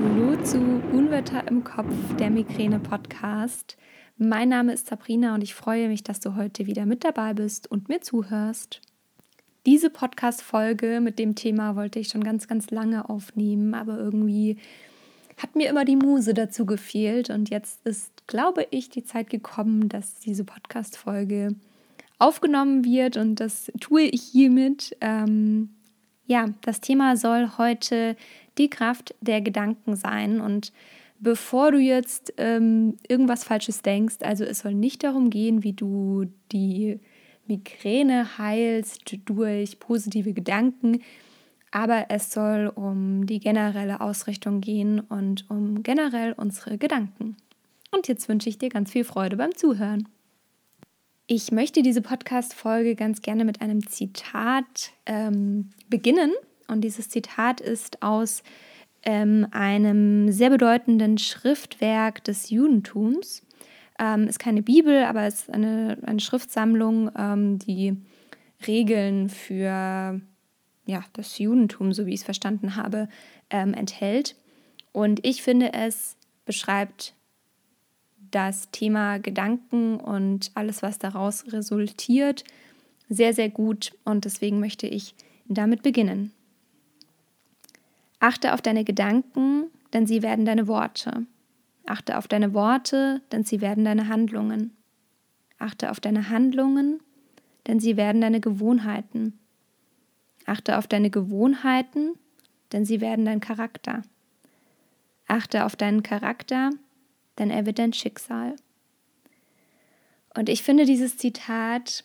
Hallo zu Unwetter im Kopf, der Migräne-Podcast. Mein Name ist Sabrina und ich freue mich, dass du heute wieder mit dabei bist und mir zuhörst. Diese Podcast-Folge mit dem Thema wollte ich schon ganz, ganz lange aufnehmen, aber irgendwie hat mir immer die Muse dazu gefehlt und jetzt ist, glaube ich, die Zeit gekommen, dass diese Podcast-Folge aufgenommen wird und das tue ich hiermit. Ähm, ja, das Thema soll heute die Kraft der Gedanken sein und bevor du jetzt ähm, irgendwas Falsches denkst, also es soll nicht darum gehen, wie du die Migräne heilst durch positive Gedanken, aber es soll um die generelle Ausrichtung gehen und um generell unsere Gedanken. Und jetzt wünsche ich dir ganz viel Freude beim Zuhören. Ich möchte diese Podcast-Folge ganz gerne mit einem Zitat ähm, beginnen. Und dieses Zitat ist aus ähm, einem sehr bedeutenden Schriftwerk des Judentums. Ähm, ist keine Bibel, aber es ist eine, eine Schriftsammlung, ähm, die Regeln für ja, das Judentum, so wie ich es verstanden habe, ähm, enthält. Und ich finde, es beschreibt das Thema Gedanken und alles, was daraus resultiert, sehr, sehr gut. Und deswegen möchte ich damit beginnen. Achte auf deine Gedanken, denn sie werden deine Worte. Achte auf deine Worte, denn sie werden deine Handlungen. Achte auf deine Handlungen, denn sie werden deine Gewohnheiten. Achte auf deine Gewohnheiten, denn sie werden dein Charakter. Achte auf deinen Charakter, denn er wird dein Schicksal. Und ich finde dieses Zitat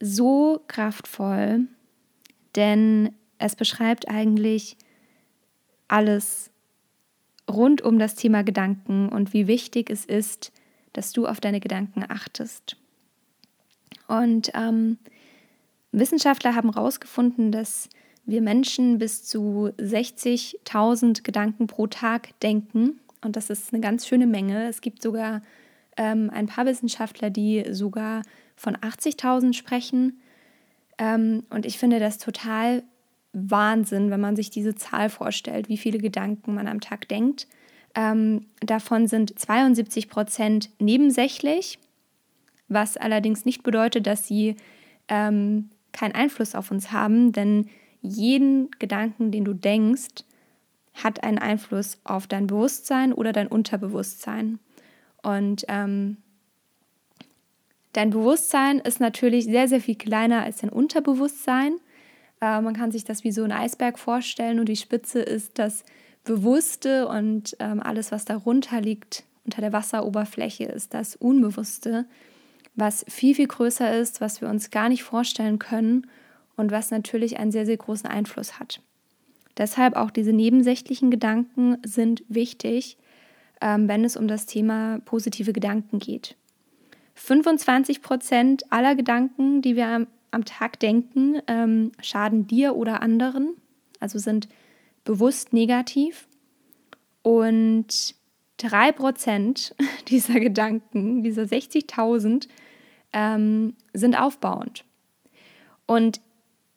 so kraftvoll, denn es beschreibt eigentlich alles rund um das Thema Gedanken und wie wichtig es ist, dass du auf deine Gedanken achtest. Und ähm, Wissenschaftler haben herausgefunden, dass wir Menschen bis zu 60.000 Gedanken pro Tag denken. Und das ist eine ganz schöne Menge. Es gibt sogar ähm, ein paar Wissenschaftler, die sogar von 80.000 sprechen. Ähm, und ich finde das total Wahnsinn, wenn man sich diese Zahl vorstellt, wie viele Gedanken man am Tag denkt. Ähm, davon sind 72 Prozent nebensächlich, was allerdings nicht bedeutet, dass sie ähm, keinen Einfluss auf uns haben, denn jeden Gedanken, den du denkst, hat einen Einfluss auf dein Bewusstsein oder dein Unterbewusstsein. Und ähm, dein Bewusstsein ist natürlich sehr, sehr viel kleiner als dein Unterbewusstsein. Äh, man kann sich das wie so ein Eisberg vorstellen und die Spitze ist das Bewusste und ähm, alles, was darunter liegt, unter der Wasseroberfläche, ist das Unbewusste was viel, viel größer ist, was wir uns gar nicht vorstellen können und was natürlich einen sehr, sehr großen Einfluss hat. Deshalb auch diese nebensächlichen Gedanken sind wichtig, ähm, wenn es um das Thema positive Gedanken geht. 25 Prozent aller Gedanken, die wir am, Tag denken, ähm, schaden dir oder anderen, also sind bewusst negativ. Und 3 Prozent dieser Gedanken, dieser 60.000, ähm, sind aufbauend. Und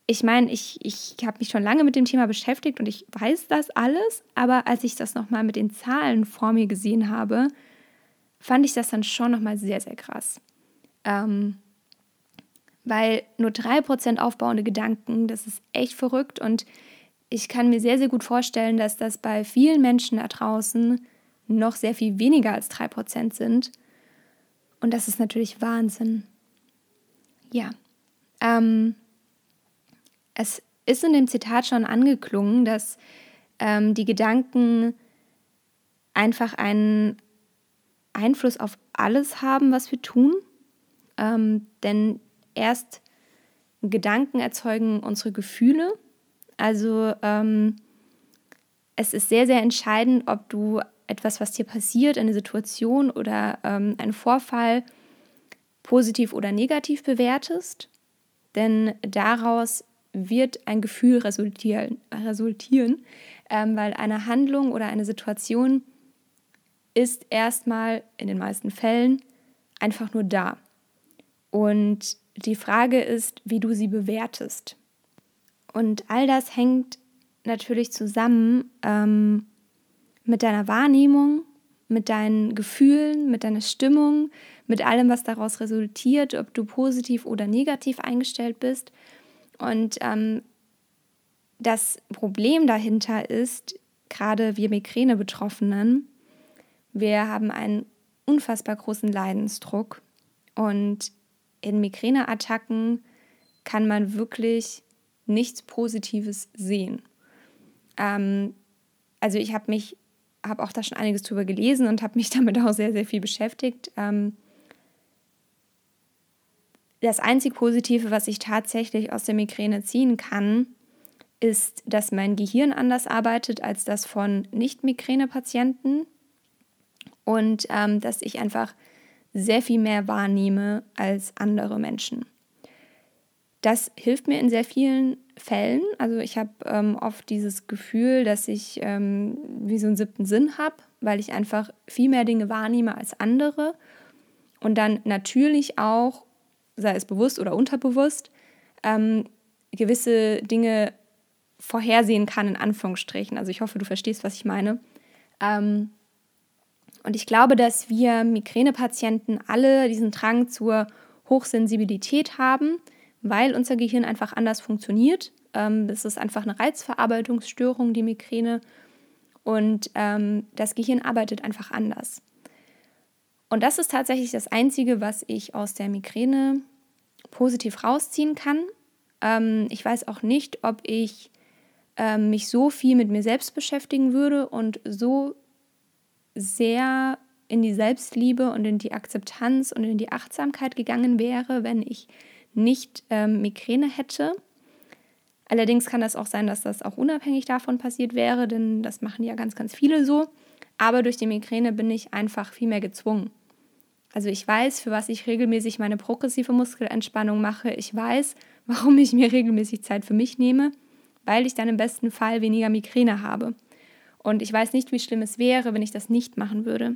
ich meine, ich, ich habe mich schon lange mit dem Thema beschäftigt und ich weiß das alles, aber als ich das nochmal mit den Zahlen vor mir gesehen habe, fand ich das dann schon nochmal sehr, sehr krass. Ähm, weil nur 3% aufbauende Gedanken, das ist echt verrückt und ich kann mir sehr, sehr gut vorstellen, dass das bei vielen Menschen da draußen noch sehr viel weniger als 3% sind. Und das ist natürlich Wahnsinn. Ja. Ähm, es ist in dem Zitat schon angeklungen, dass ähm, die Gedanken einfach einen Einfluss auf alles haben, was wir tun. Ähm, denn erst Gedanken erzeugen unsere Gefühle. Also ähm, es ist sehr, sehr entscheidend, ob du etwas, was dir passiert, eine Situation oder ähm, ein Vorfall, positiv oder negativ bewertest, denn daraus wird ein Gefühl resultieren, resultieren ähm, weil eine Handlung oder eine Situation ist erstmal in den meisten Fällen einfach nur da. Und die Frage ist, wie du sie bewertest. Und all das hängt natürlich zusammen ähm, mit deiner Wahrnehmung, mit deinen Gefühlen, mit deiner Stimmung, mit allem, was daraus resultiert, ob du positiv oder negativ eingestellt bist. Und ähm, das Problem dahinter ist, gerade wir Migräne-Betroffenen, wir haben einen unfassbar großen Leidensdruck und in Migräneattacken kann man wirklich nichts Positives sehen. Ähm, also ich habe mich, habe auch da schon einiges drüber gelesen und habe mich damit auch sehr, sehr viel beschäftigt. Ähm, das einzig Positive, was ich tatsächlich aus der Migräne ziehen kann, ist, dass mein Gehirn anders arbeitet als das von Nicht-Migräne-Patienten und ähm, dass ich einfach sehr viel mehr wahrnehme als andere Menschen. Das hilft mir in sehr vielen Fällen. Also ich habe ähm, oft dieses Gefühl, dass ich ähm, wie so einen siebten Sinn habe, weil ich einfach viel mehr Dinge wahrnehme als andere und dann natürlich auch, sei es bewusst oder unterbewusst, ähm, gewisse Dinge vorhersehen kann, in Anführungsstrichen. Also ich hoffe, du verstehst, was ich meine. Ähm, und ich glaube, dass wir Migränepatienten alle diesen Drang zur Hochsensibilität haben, weil unser Gehirn einfach anders funktioniert. Ähm, das ist einfach eine Reizverarbeitungsstörung, die Migräne. Und ähm, das Gehirn arbeitet einfach anders. Und das ist tatsächlich das Einzige, was ich aus der Migräne positiv rausziehen kann. Ähm, ich weiß auch nicht, ob ich ähm, mich so viel mit mir selbst beschäftigen würde und so sehr in die Selbstliebe und in die Akzeptanz und in die Achtsamkeit gegangen wäre, wenn ich nicht ähm, Migräne hätte. Allerdings kann das auch sein, dass das auch unabhängig davon passiert wäre, denn das machen ja ganz, ganz viele so. Aber durch die Migräne bin ich einfach viel mehr gezwungen. Also ich weiß, für was ich regelmäßig meine progressive Muskelentspannung mache. Ich weiß, warum ich mir regelmäßig Zeit für mich nehme weil ich dann im besten Fall weniger Migräne habe. Und ich weiß nicht, wie schlimm es wäre, wenn ich das nicht machen würde.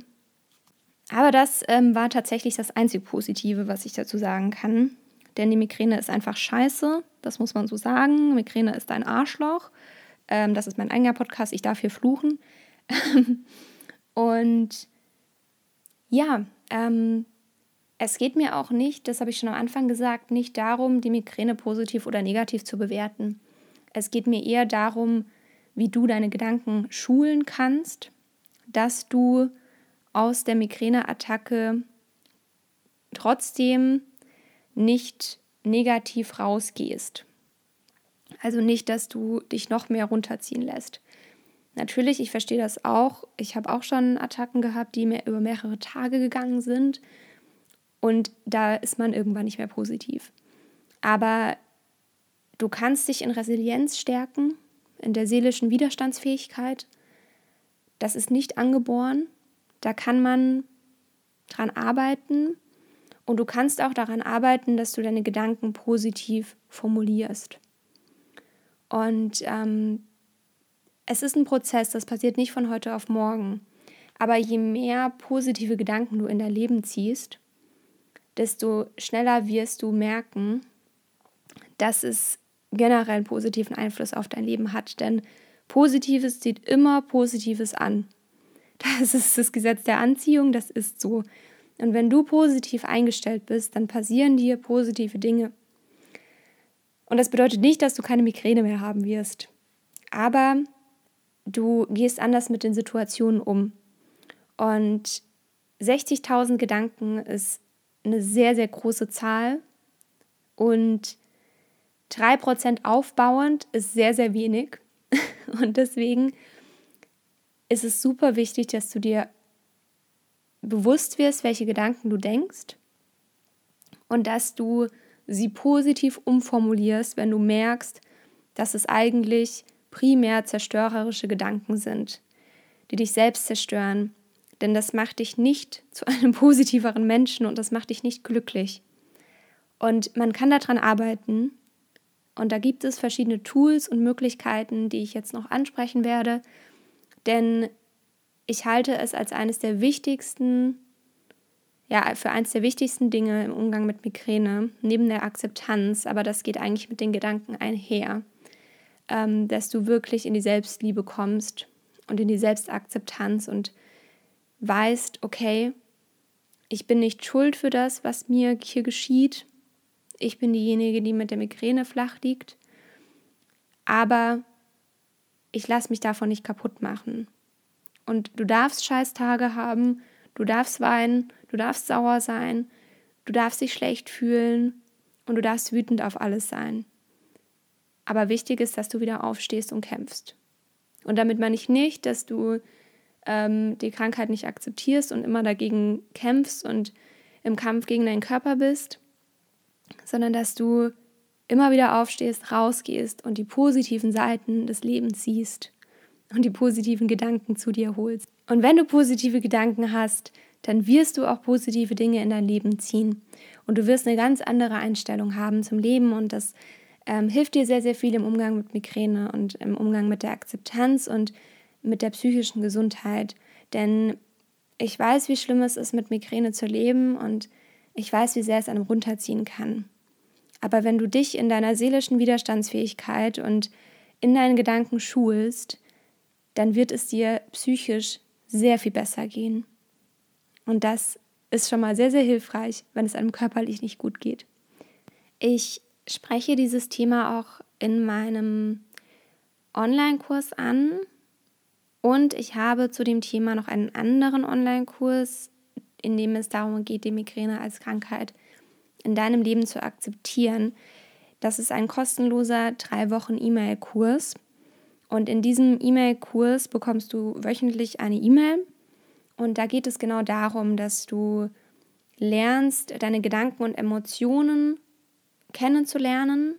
Aber das ähm, war tatsächlich das einzig Positive, was ich dazu sagen kann. Denn die Migräne ist einfach scheiße, das muss man so sagen. Migräne ist ein Arschloch. Ähm, das ist mein eigener Podcast, ich darf hier fluchen. Und ja, ähm, es geht mir auch nicht, das habe ich schon am Anfang gesagt, nicht darum, die Migräne positiv oder negativ zu bewerten. Es geht mir eher darum, wie du deine Gedanken schulen kannst, dass du aus der Migräneattacke trotzdem nicht negativ rausgehst. Also nicht, dass du dich noch mehr runterziehen lässt. Natürlich, ich verstehe das auch. Ich habe auch schon Attacken gehabt, die mir über mehrere Tage gegangen sind. Und da ist man irgendwann nicht mehr positiv. Aber Du kannst dich in Resilienz stärken, in der seelischen Widerstandsfähigkeit. Das ist nicht angeboren. Da kann man dran arbeiten. Und du kannst auch daran arbeiten, dass du deine Gedanken positiv formulierst. Und ähm, es ist ein Prozess, das passiert nicht von heute auf morgen. Aber je mehr positive Gedanken du in dein Leben ziehst, desto schneller wirst du merken, dass es generell positiven Einfluss auf dein Leben hat. Denn Positives zieht immer Positives an. Das ist das Gesetz der Anziehung, das ist so. Und wenn du positiv eingestellt bist, dann passieren dir positive Dinge. Und das bedeutet nicht, dass du keine Migräne mehr haben wirst. Aber du gehst anders mit den Situationen um. Und 60.000 Gedanken ist eine sehr, sehr große Zahl. Und 3% aufbauend ist sehr, sehr wenig. Und deswegen ist es super wichtig, dass du dir bewusst wirst, welche Gedanken du denkst und dass du sie positiv umformulierst, wenn du merkst, dass es eigentlich primär zerstörerische Gedanken sind, die dich selbst zerstören. Denn das macht dich nicht zu einem positiveren Menschen und das macht dich nicht glücklich. Und man kann daran arbeiten, und da gibt es verschiedene Tools und Möglichkeiten, die ich jetzt noch ansprechen werde, denn ich halte es als eines der wichtigsten, ja, für eines der wichtigsten Dinge im Umgang mit Migräne, neben der Akzeptanz, aber das geht eigentlich mit den Gedanken einher, ähm, dass du wirklich in die Selbstliebe kommst und in die Selbstakzeptanz und weißt, okay, ich bin nicht schuld für das, was mir hier geschieht. Ich bin diejenige, die mit der Migräne flach liegt. Aber ich lasse mich davon nicht kaputt machen. Und du darfst Scheißtage haben, du darfst weinen, du darfst sauer sein, du darfst dich schlecht fühlen und du darfst wütend auf alles sein. Aber wichtig ist, dass du wieder aufstehst und kämpfst. Und damit meine ich nicht, dass du ähm, die Krankheit nicht akzeptierst und immer dagegen kämpfst und im Kampf gegen deinen Körper bist, sondern dass du immer wieder aufstehst, rausgehst und die positiven Seiten des Lebens siehst und die positiven Gedanken zu dir holst. Und wenn du positive Gedanken hast, dann wirst du auch positive Dinge in dein Leben ziehen. Und du wirst eine ganz andere Einstellung haben zum Leben und das ähm, hilft dir sehr, sehr viel im Umgang mit Migräne und im Umgang mit der Akzeptanz und mit der psychischen Gesundheit. Denn ich weiß, wie schlimm es ist, mit Migräne zu leben und ich weiß, wie sehr es einem runterziehen kann. Aber wenn du dich in deiner seelischen Widerstandsfähigkeit und in deinen Gedanken schulst, dann wird es dir psychisch sehr viel besser gehen. Und das ist schon mal sehr, sehr hilfreich, wenn es einem körperlich nicht gut geht. Ich spreche dieses Thema auch in meinem Online-Kurs an und ich habe zu dem Thema noch einen anderen Online-Kurs, in dem es darum geht, die Migräne als Krankheit in deinem Leben zu akzeptieren. Das ist ein kostenloser drei Wochen E-Mail-Kurs. Und in diesem E-Mail-Kurs bekommst du wöchentlich eine E-Mail. Und da geht es genau darum, dass du lernst, deine Gedanken und Emotionen kennenzulernen.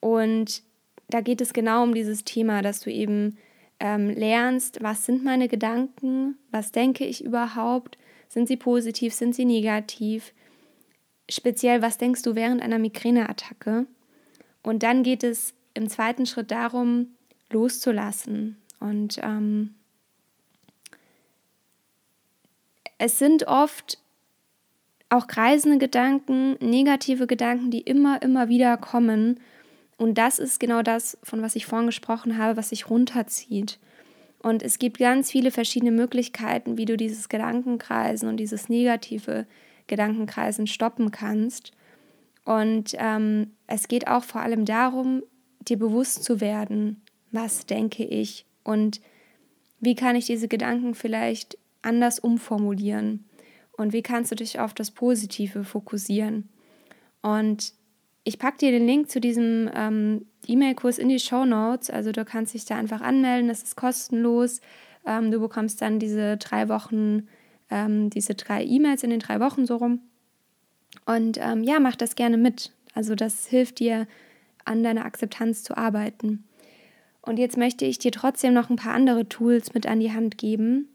Und da geht es genau um dieses Thema, dass du eben ähm, lernst, was sind meine Gedanken, was denke ich überhaupt, sind sie positiv, sind sie negativ, speziell, was denkst du während einer Migräneattacke. Und dann geht es im zweiten Schritt darum, loszulassen. Und ähm, es sind oft auch kreisende Gedanken, negative Gedanken, die immer, immer wieder kommen. Und das ist genau das, von was ich vorhin gesprochen habe, was sich runterzieht. Und es gibt ganz viele verschiedene Möglichkeiten, wie du dieses Gedankenkreisen und dieses negative Gedankenkreisen stoppen kannst. Und ähm, es geht auch vor allem darum, dir bewusst zu werden, was denke ich und wie kann ich diese Gedanken vielleicht anders umformulieren und wie kannst du dich auf das Positive fokussieren. Und ich packe dir den Link zu diesem ähm, E-Mail-Kurs in die Show Notes. Also du kannst dich da einfach anmelden, das ist kostenlos. Ähm, du bekommst dann diese drei Wochen, ähm, diese drei E-Mails in den drei Wochen so rum. Und ähm, ja, mach das gerne mit. Also das hilft dir, an deiner Akzeptanz zu arbeiten. Und jetzt möchte ich dir trotzdem noch ein paar andere Tools mit an die Hand geben,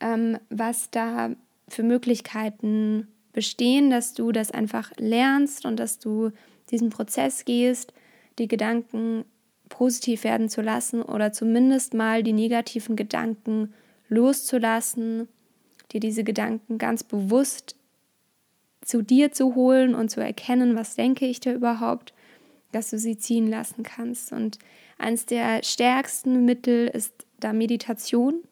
ähm, was da für Möglichkeiten bestehen, dass du das einfach lernst und dass du diesen Prozess gehst, die Gedanken positiv werden zu lassen oder zumindest mal die negativen Gedanken loszulassen, dir diese Gedanken ganz bewusst zu dir zu holen und zu erkennen, was denke ich da überhaupt, dass du sie ziehen lassen kannst. Und eines der stärksten Mittel ist da Meditation,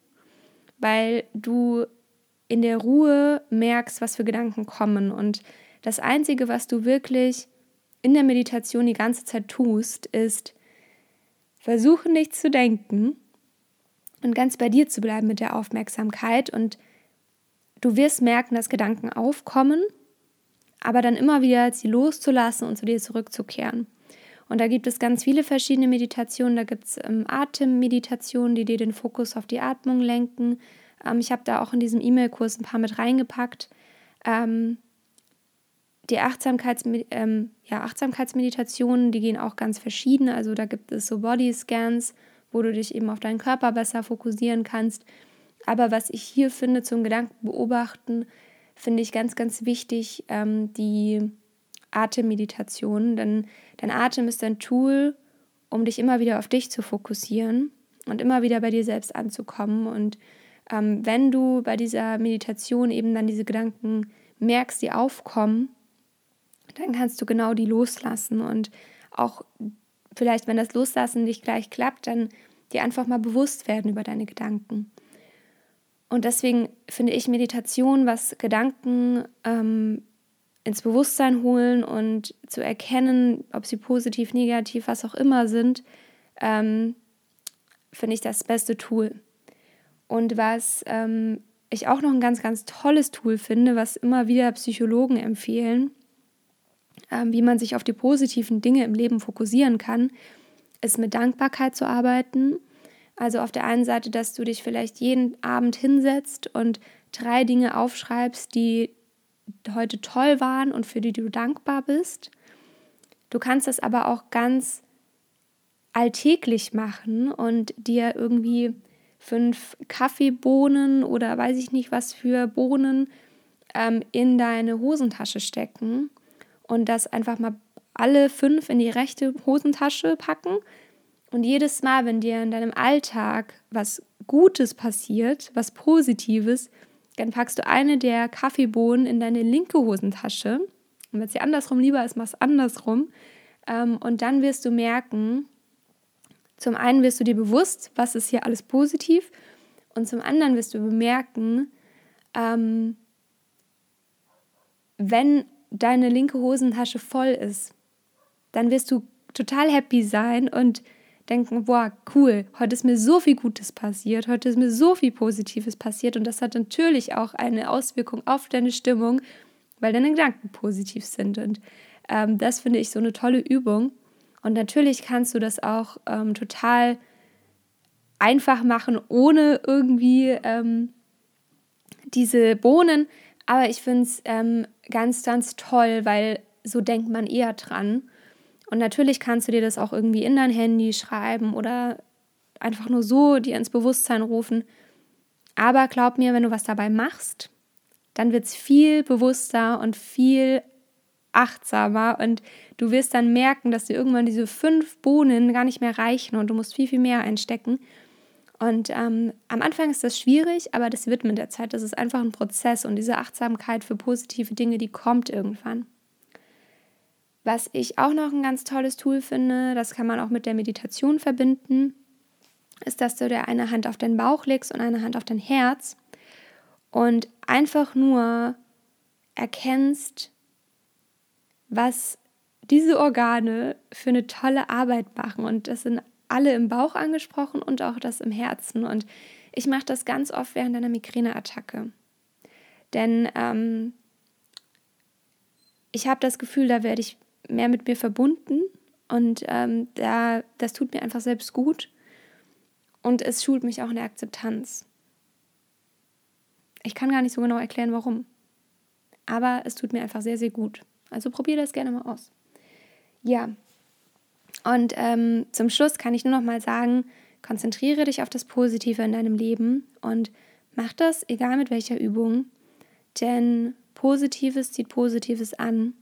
weil du in der Ruhe merkst, was für Gedanken kommen. Und das Einzige, was du wirklich in der Meditation die ganze Zeit tust, ist versuchen nicht zu denken und ganz bei dir zu bleiben mit der Aufmerksamkeit. Und du wirst merken, dass Gedanken aufkommen, aber dann immer wieder sie loszulassen und zu dir zurückzukehren. Und da gibt es ganz viele verschiedene Meditationen. Da gibt es ähm, Atemmeditationen, die dir den Fokus auf die Atmung lenken. Ähm, ich habe da auch in diesem E-Mail-Kurs ein paar mit reingepackt. Ähm, die Achtsamkeits, ähm, ja, Achtsamkeitsmeditationen, die gehen auch ganz verschieden. Also da gibt es so Body-Scans, wo du dich eben auf deinen Körper besser fokussieren kannst. Aber was ich hier finde zum Gedanken beobachten, finde ich ganz, ganz wichtig, ähm, die Atemmeditation. Denn dein Atem ist ein Tool, um dich immer wieder auf dich zu fokussieren und immer wieder bei dir selbst anzukommen. Und ähm, wenn du bei dieser Meditation eben dann diese Gedanken merkst, die aufkommen, dann kannst du genau die loslassen und auch vielleicht, wenn das Loslassen nicht gleich klappt, dann dir einfach mal bewusst werden über deine Gedanken. Und deswegen finde ich Meditation, was Gedanken ähm, ins Bewusstsein holen und zu erkennen, ob sie positiv, negativ, was auch immer sind, ähm, finde ich das beste Tool. Und was ähm, ich auch noch ein ganz, ganz tolles Tool finde, was immer wieder Psychologen empfehlen, wie man sich auf die positiven Dinge im Leben fokussieren kann, ist mit Dankbarkeit zu arbeiten. Also auf der einen Seite, dass du dich vielleicht jeden Abend hinsetzt und drei Dinge aufschreibst, die heute toll waren und für die du dankbar bist. Du kannst das aber auch ganz alltäglich machen und dir irgendwie fünf Kaffeebohnen oder weiß ich nicht was für Bohnen ähm, in deine Hosentasche stecken und das einfach mal alle fünf in die rechte Hosentasche packen. Und jedes Mal, wenn dir in deinem Alltag was Gutes passiert, was Positives, dann packst du eine der Kaffeebohnen in deine linke Hosentasche. Und wenn es dir andersrum lieber ist, machst du andersrum. Ähm, und dann wirst du merken, zum einen wirst du dir bewusst, was ist hier alles positiv. Und zum anderen wirst du bemerken, ähm, wenn deine linke Hosentasche voll ist, dann wirst du total happy sein und denken, boah, cool, heute ist mir so viel Gutes passiert, heute ist mir so viel Positives passiert. Und das hat natürlich auch eine Auswirkung auf deine Stimmung, weil deine Gedanken positiv sind. Und ähm, das finde ich so eine tolle Übung. Und natürlich kannst du das auch ähm, total einfach machen, ohne irgendwie ähm, diese Bohnen, aber ich finde es ähm, ganz, ganz toll, weil so denkt man eher dran und natürlich kannst du dir das auch irgendwie in dein Handy schreiben oder einfach nur so dir ins Bewusstsein rufen. Aber glaub mir, wenn du was dabei machst, dann wird es viel bewusster und viel achtsamer und du wirst dann merken, dass dir irgendwann diese fünf Bohnen gar nicht mehr reichen und du musst viel, viel mehr einstecken. Und ähm, am Anfang ist das schwierig, aber das wird mit der Zeit. Das ist einfach ein Prozess und diese Achtsamkeit für positive Dinge, die kommt irgendwann. Was ich auch noch ein ganz tolles Tool finde, das kann man auch mit der Meditation verbinden, ist, dass du dir eine Hand auf den Bauch legst und eine Hand auf dein Herz und einfach nur erkennst, was diese Organe für eine tolle Arbeit machen. Und das sind alle im Bauch angesprochen und auch das im Herzen. Und ich mache das ganz oft während einer Migräneattacke. Denn ähm, ich habe das Gefühl, da werde ich mehr mit mir verbunden und ähm, da, das tut mir einfach selbst gut und es schult mich auch in der Akzeptanz. Ich kann gar nicht so genau erklären, warum, aber es tut mir einfach sehr, sehr gut. Also probiere das gerne mal aus. Ja, und ähm, zum Schluss kann ich nur noch mal sagen, konzentriere dich auf das Positive in deinem Leben und mach das, egal mit welcher Übung, denn Positives zieht Positives an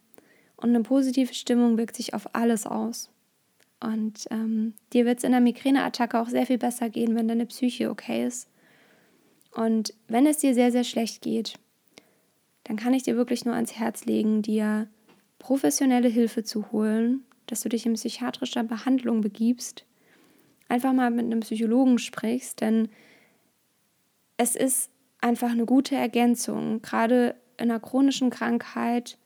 und eine positive Stimmung wirkt sich auf alles aus. Und ähm, dir wird es in der Migräneattacke auch sehr viel besser gehen, wenn deine Psyche okay ist. Und wenn es dir sehr, sehr schlecht geht, dann kann ich dir wirklich nur ans Herz legen, dir professionelle Hilfe zu holen, dass du dich in psychiatrischer Behandlung begibst, einfach mal mit einem Psychologen sprichst, denn es ist einfach eine gute Ergänzung, gerade in einer chronischen Krankheit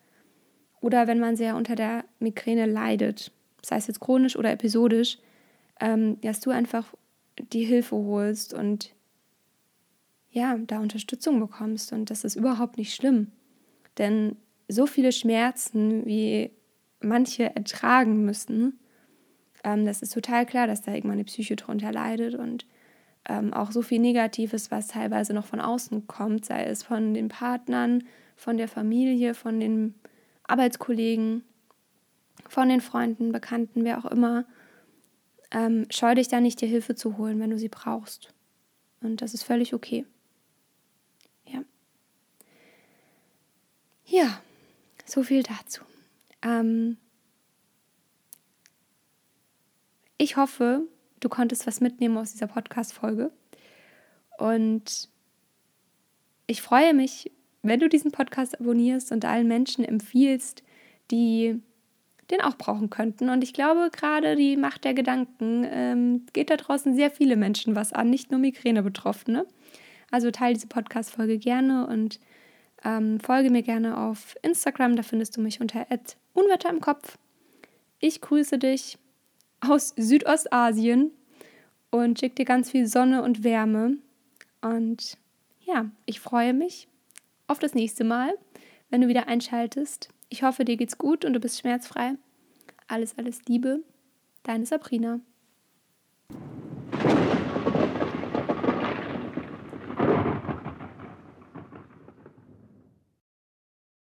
oder wenn man sehr unter der Migräne leidet, sei es jetzt chronisch oder episodisch, ähm, dass du einfach die Hilfe holst und ja, da Unterstützung bekommst. Und das ist überhaupt nicht schlimm. Denn so viele Schmerzen, wie manche ertragen müssen, ähm, das ist total klar, dass da irgendwann die Psyche drunter leidet und ähm, auch so viel Negatives, was teilweise noch von außen kommt, sei es von den Partnern, von der Familie, von den Arbeitskollegen, von den Freunden, Bekannten, wer auch immer. Ähm, scheu dich da nicht, dir Hilfe zu holen, wenn du sie brauchst. Und das ist völlig okay. Ja. Ja, so viel dazu. Ähm ich hoffe, du konntest was mitnehmen aus dieser Podcast-Folge. Und ich freue mich, wenn du diesen Podcast abonnierst und allen Menschen empfiehlst, die den auch brauchen könnten. Und ich glaube, gerade die Macht der Gedanken ähm, geht da draußen sehr viele Menschen was an, nicht nur Migräne-Betroffene. Also teile diese Podcast-Folge gerne und ähm, folge mir gerne auf Instagram. Da findest du mich unter Unwetter im Kopf. Ich grüße dich aus Südostasien und schicke dir ganz viel Sonne und Wärme. Und ja, ich freue mich auf das nächste Mal, wenn du wieder einschaltest. Ich hoffe, dir geht's gut und du bist schmerzfrei. Alles, alles Liebe. Deine Sabrina.